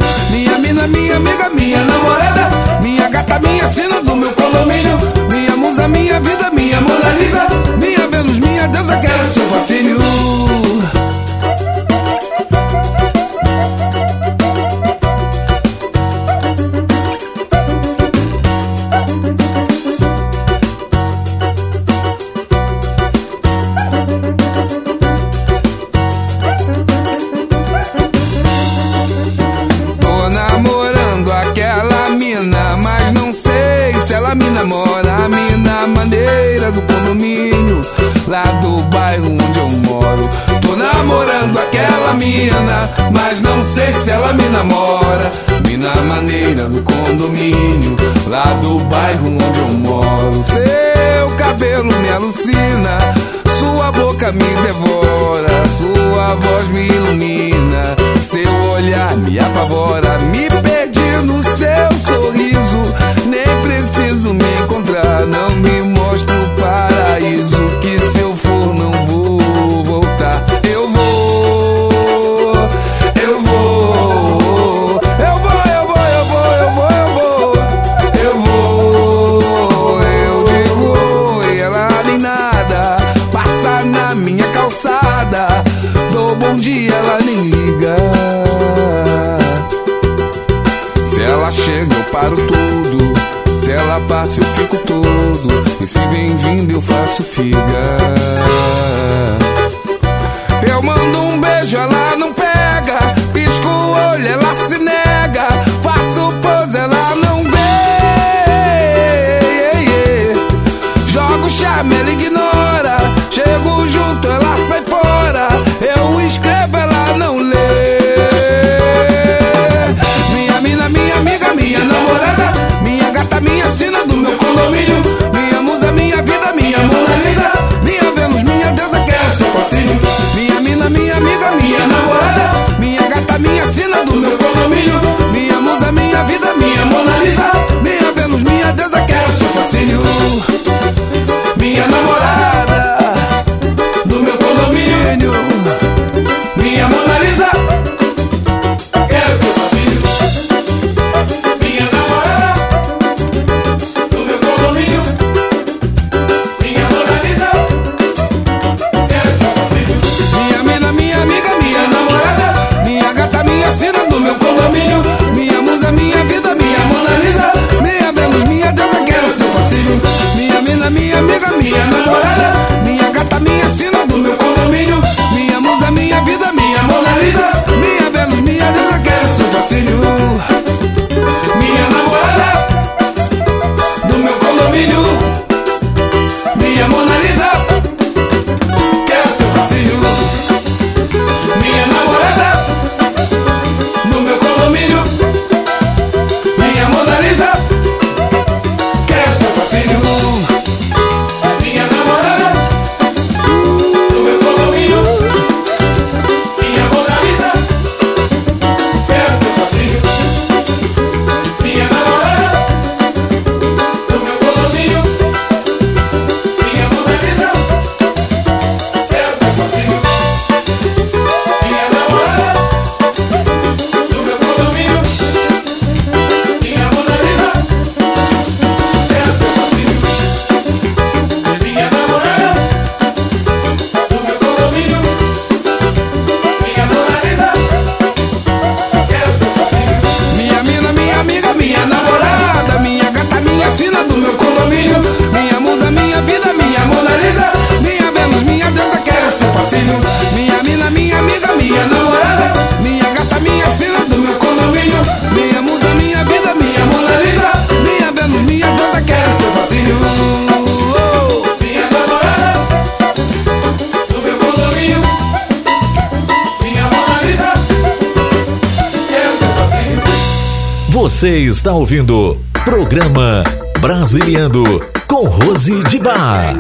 está ouvindo Programa Brasiliano com Rose de Bar.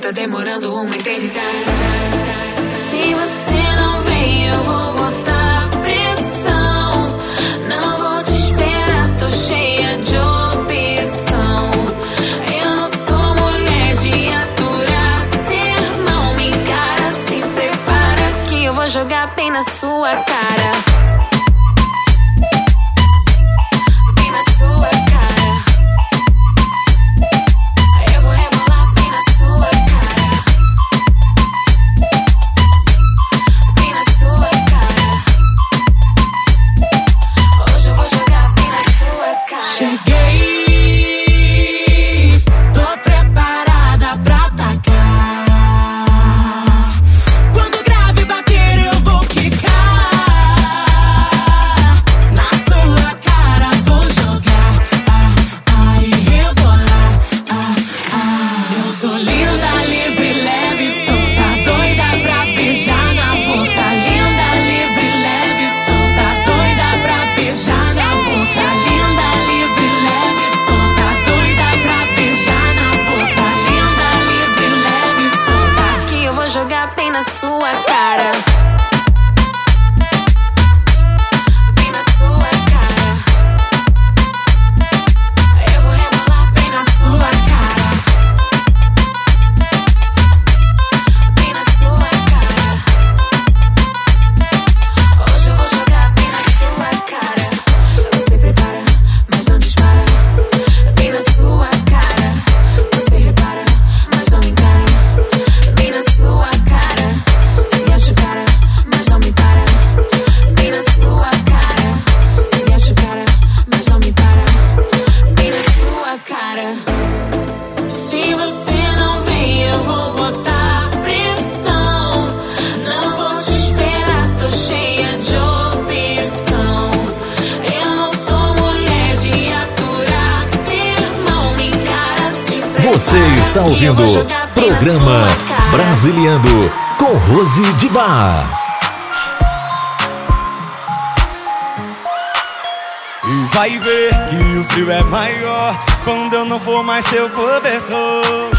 tá demorando uma eternidade. ver que o frio é maior quando eu não for mais seu cobertor.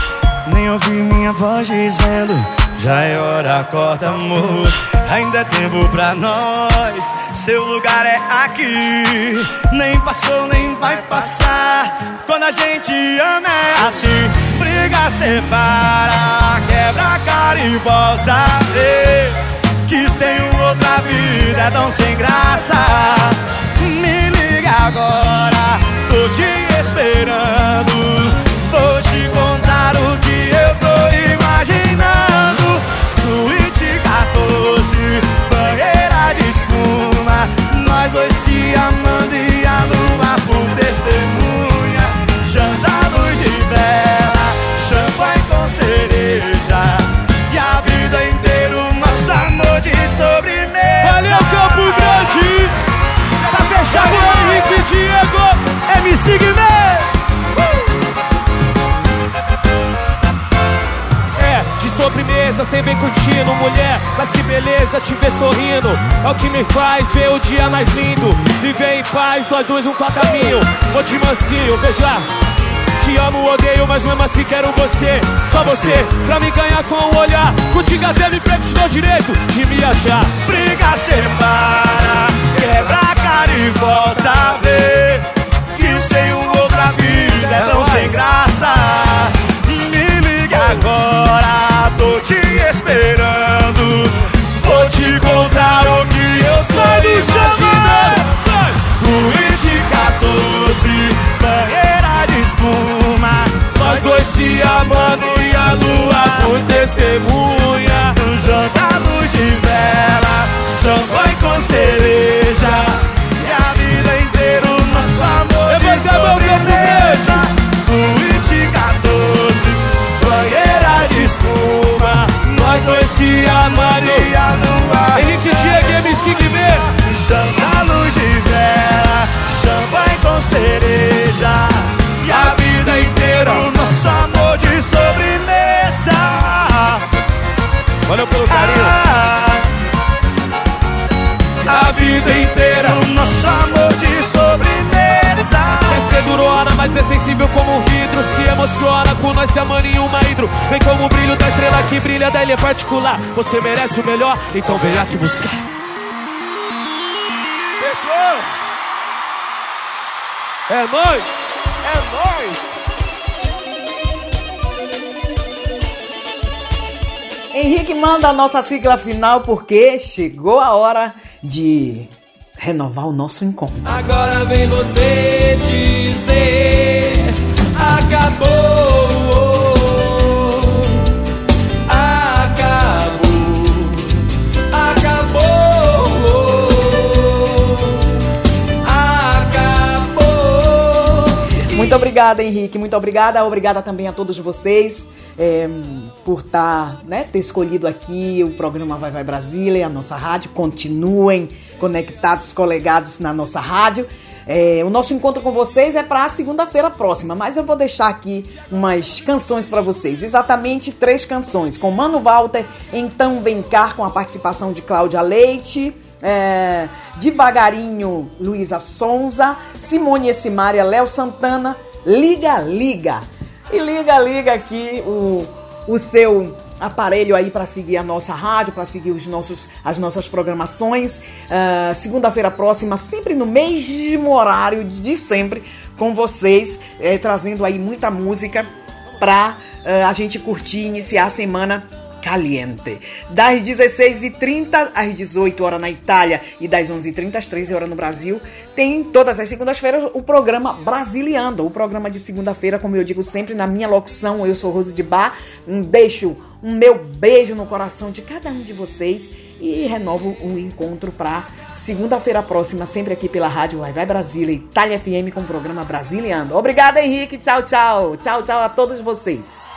Nem ouvi minha voz dizendo: Já é hora, acorda, amor. Ainda é tempo pra nós, seu lugar é aqui. Nem passou, nem vai passar. Quando a gente ama é assim: briga, separa, quebra a cara e volta a ver. Que sem outra vida é tão sem graça agora. Tô te esperando. Vou te contar o que eu tô imaginando. Suíte 14, banheira de espuma. Nós dois se amando e a lua por testemunho. Uh! É, sobremesa, sem bem curtindo Mulher, mas que beleza te ver sorrindo. É o que me faz ver o dia mais lindo. Viver em paz, nós dois um pra caminho. Vou te mansinho, beijar Te amo, odeio, mas mesmo assim quero você. Só você, pra me ganhar com o olhar. Contigo até me preenche o direito de me achar. Briga, separa, quebra a cara e volta a ver sem outra vida é tão sem graça. Me liga agora, tô te esperando. Vou te contar o que eu sou do Xavier. Suíte 14, banheira de espuma. Nós dois se amando e a lua foi testemunha. Se mas é sensível como um vidro Se emociona com nós se amando em uma hidro Vem como o brilho da estrela que brilha da ilha particular Você merece o melhor, então vem aqui buscar Fechou? É nóis! É nóis! Henrique manda a nossa sigla final porque chegou a hora de renovar o nosso encontro. Agora vem você dizer Acabou Muito obrigada, Henrique. Muito obrigada. Obrigada também a todos vocês é, por tá, né, ter escolhido aqui o programa Vai Vai Brasília, a nossa rádio. Continuem conectados, colegados na nossa rádio. É, o nosso encontro com vocês é para segunda-feira próxima, mas eu vou deixar aqui umas canções para vocês. Exatamente três canções. Com Mano Walter, Então Vem Cá, com a participação de Cláudia Leite. É, devagarinho, Luísa Sonza, Simone e Simária, Léo Santana, Liga Liga. E liga, liga aqui o, o seu aparelho aí para seguir a nossa rádio, para seguir os nossos, as nossas programações. Uh, Segunda-feira próxima, sempre no mesmo horário de sempre, com vocês, eh, trazendo aí muita música para uh, a gente curtir iniciar a semana caliente. Das 16h30 às 18 horas na Itália e das 11h30 às 13 horas no Brasil, tem todas as segundas-feiras o programa Brasiliando, o programa de segunda-feira, como eu digo sempre na minha locução, eu sou Rose de Bar, um deixo um meu beijo no coração de cada um de vocês e renovo o encontro para segunda-feira próxima, sempre aqui pela Rádio Vai Vai Brasília, Itália FM com o programa Brasiliando. Obrigada, Henrique. Tchau, tchau. Tchau, tchau a todos vocês.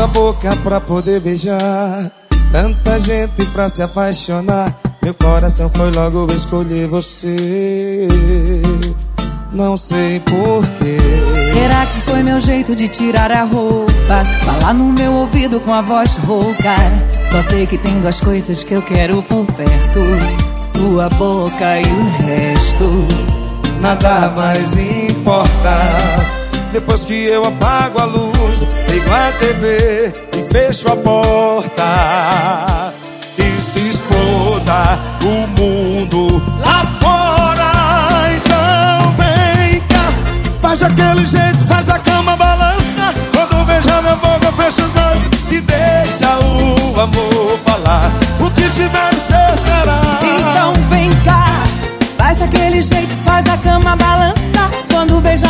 Tanta boca pra poder beijar, tanta gente pra se apaixonar. Meu coração foi logo escolher você. Não sei porquê. Será que foi meu jeito de tirar a roupa? Falar no meu ouvido com a voz rouca. Só sei que tem duas coisas que eu quero por perto: sua boca e o resto. Nada mais importa. Depois que eu apago a luz, ligo a TV e fecho a porta. E se exploda o mundo lá fora. Então vem cá, faz aquele jeito, faz a cama balança. Quando beija minha boca, fecha os olhos e deixa o amor falar. O que tiver ser será. Então vem cá, faz aquele jeito, faz a cama balança.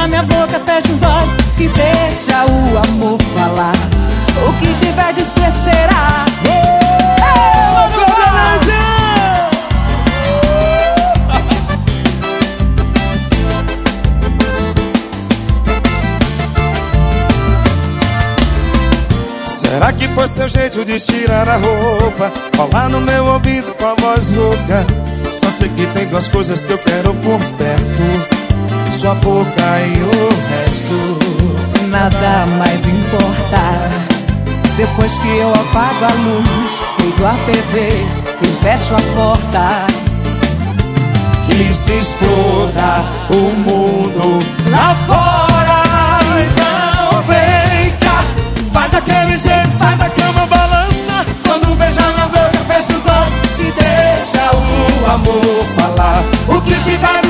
Beijar minha boca, fecha os olhos e deixa o amor falar. O que tiver de ser será. Será que foi seu jeito de tirar a roupa? Falar no meu ouvido com a voz rouca. Só sei que tem duas coisas que eu quero por perto sua boca e o resto Nada mais importa. Depois que eu apago a luz Ligo a TV e fecho a porta. Que se exploda o mundo lá fora Então vem cá. Faz aquele jeito, faz a cama balança. Quando beijar na boca, fecha os olhos E deixa o amor falar. O que tiver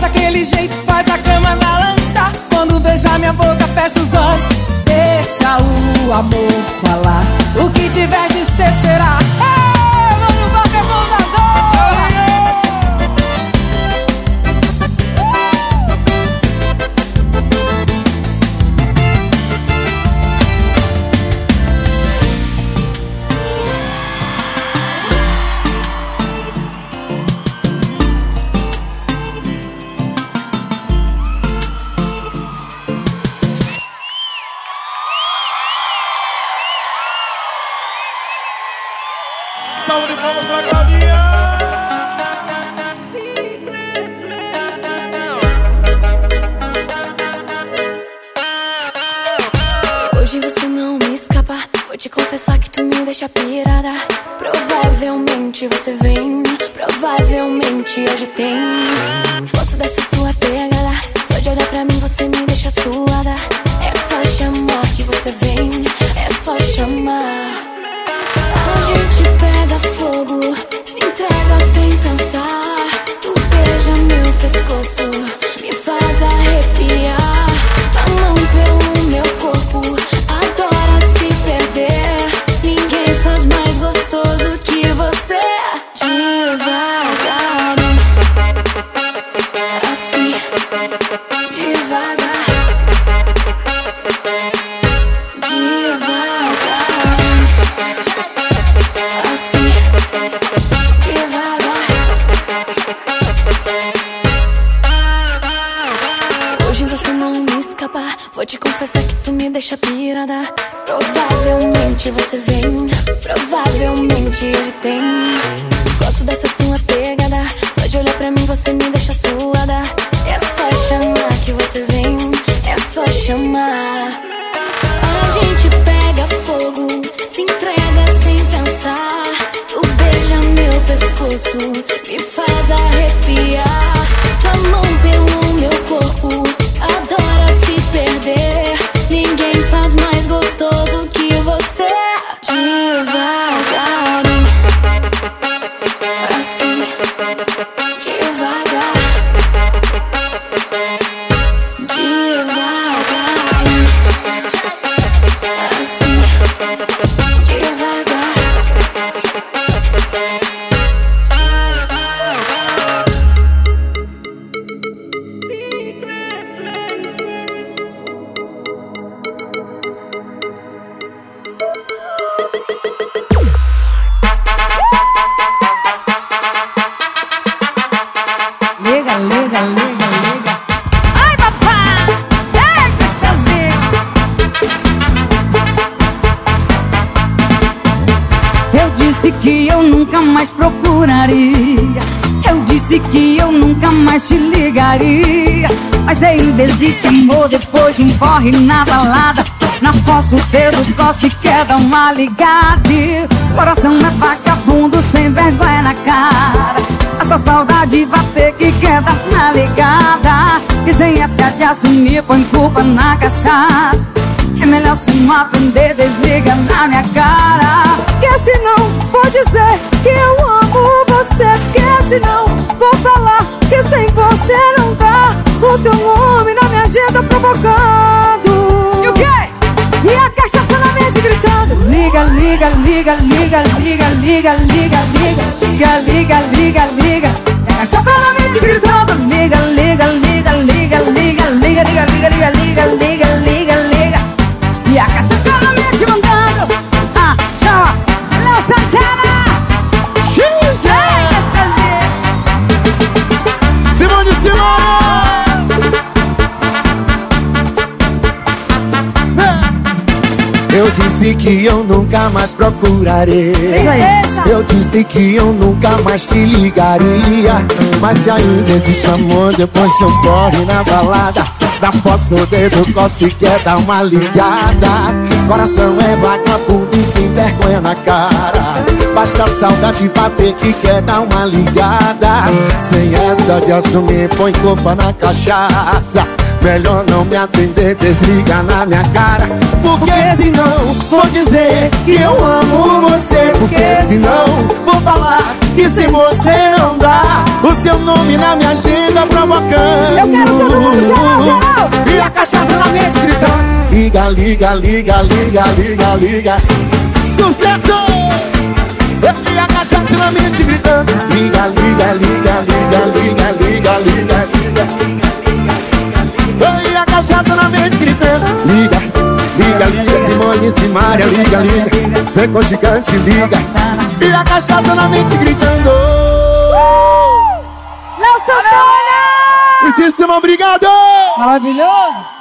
Faz aquele jeito, faz a cama balançar. Quando beijar minha boca, fecha os olhos. Deixa o amor falar. O que tiver de ser será Salve de palmas pra Claudinha! Hoje você não me escapa. Vou te confessar que tu me deixa pirada. Provavelmente você vem. Provavelmente hoje tem. Gosto dessa sua pegada. Só de olhar pra mim você me deixa suada. É só chamar que você vem. É só chamar. Me faz arrepiar. Disse que eu nunca mais procuraria. Eu disse que eu nunca mais te ligaria. Mas ainda existe amor depois de um corre na balada. Na fossa o dedo coce quer dar uma ligada. Coração é vagabundo sem vergonha na cara. Essa saudade vai ter que quer dar uma ligada. E sem essa de assumir, põe culpa na cachaça. É melhor se não atender, desliga na minha cara. Que senão vou dizer que eu amo você. Que senão vou falar que sem você não dá. O teu nome na minha agenda provocando. E o quê? E a cachaça na mente gritando. Liga, liga, liga, liga, liga, liga, liga, liga, liga, liga, liga, liga. E a cachaça na mente gritando. Liga, liga, liga, liga, liga, liga, liga, liga, liga, liga, liga. Disse que eu nunca mais procurarei. Eu disse que eu nunca mais te ligaria. Mas se ainda existe amor, depois eu corre na balada. Dá poça o dedo, coce quer dar uma ligada. Coração é vagabundo e sem vergonha na cara. Basta a saudade bater que quer dar uma ligada. Sem essa de assumir, põe culpa na cachaça. Melhor não me atender, desliga na minha cara. Porque senão vou dizer que eu amo você. Porque senão vou falar que sem você não dá. O seu nome na minha agenda provocando. Eu quero todo mundo geral, geral. E a cachaça na mente gritando. Liga, liga, liga, liga, liga, liga. Sucesso! E a cachaça na mente gritando. Liga, liga, liga, liga, liga, liga, liga, liga. E a cachaça na mente gritando. Liga, liga, liga, Simone, Simária, liga, liga. Vem com o gigante, liga. E a cachaça na mente gritando. Léo Santana! Muitíssimo obrigado! Maravilhoso!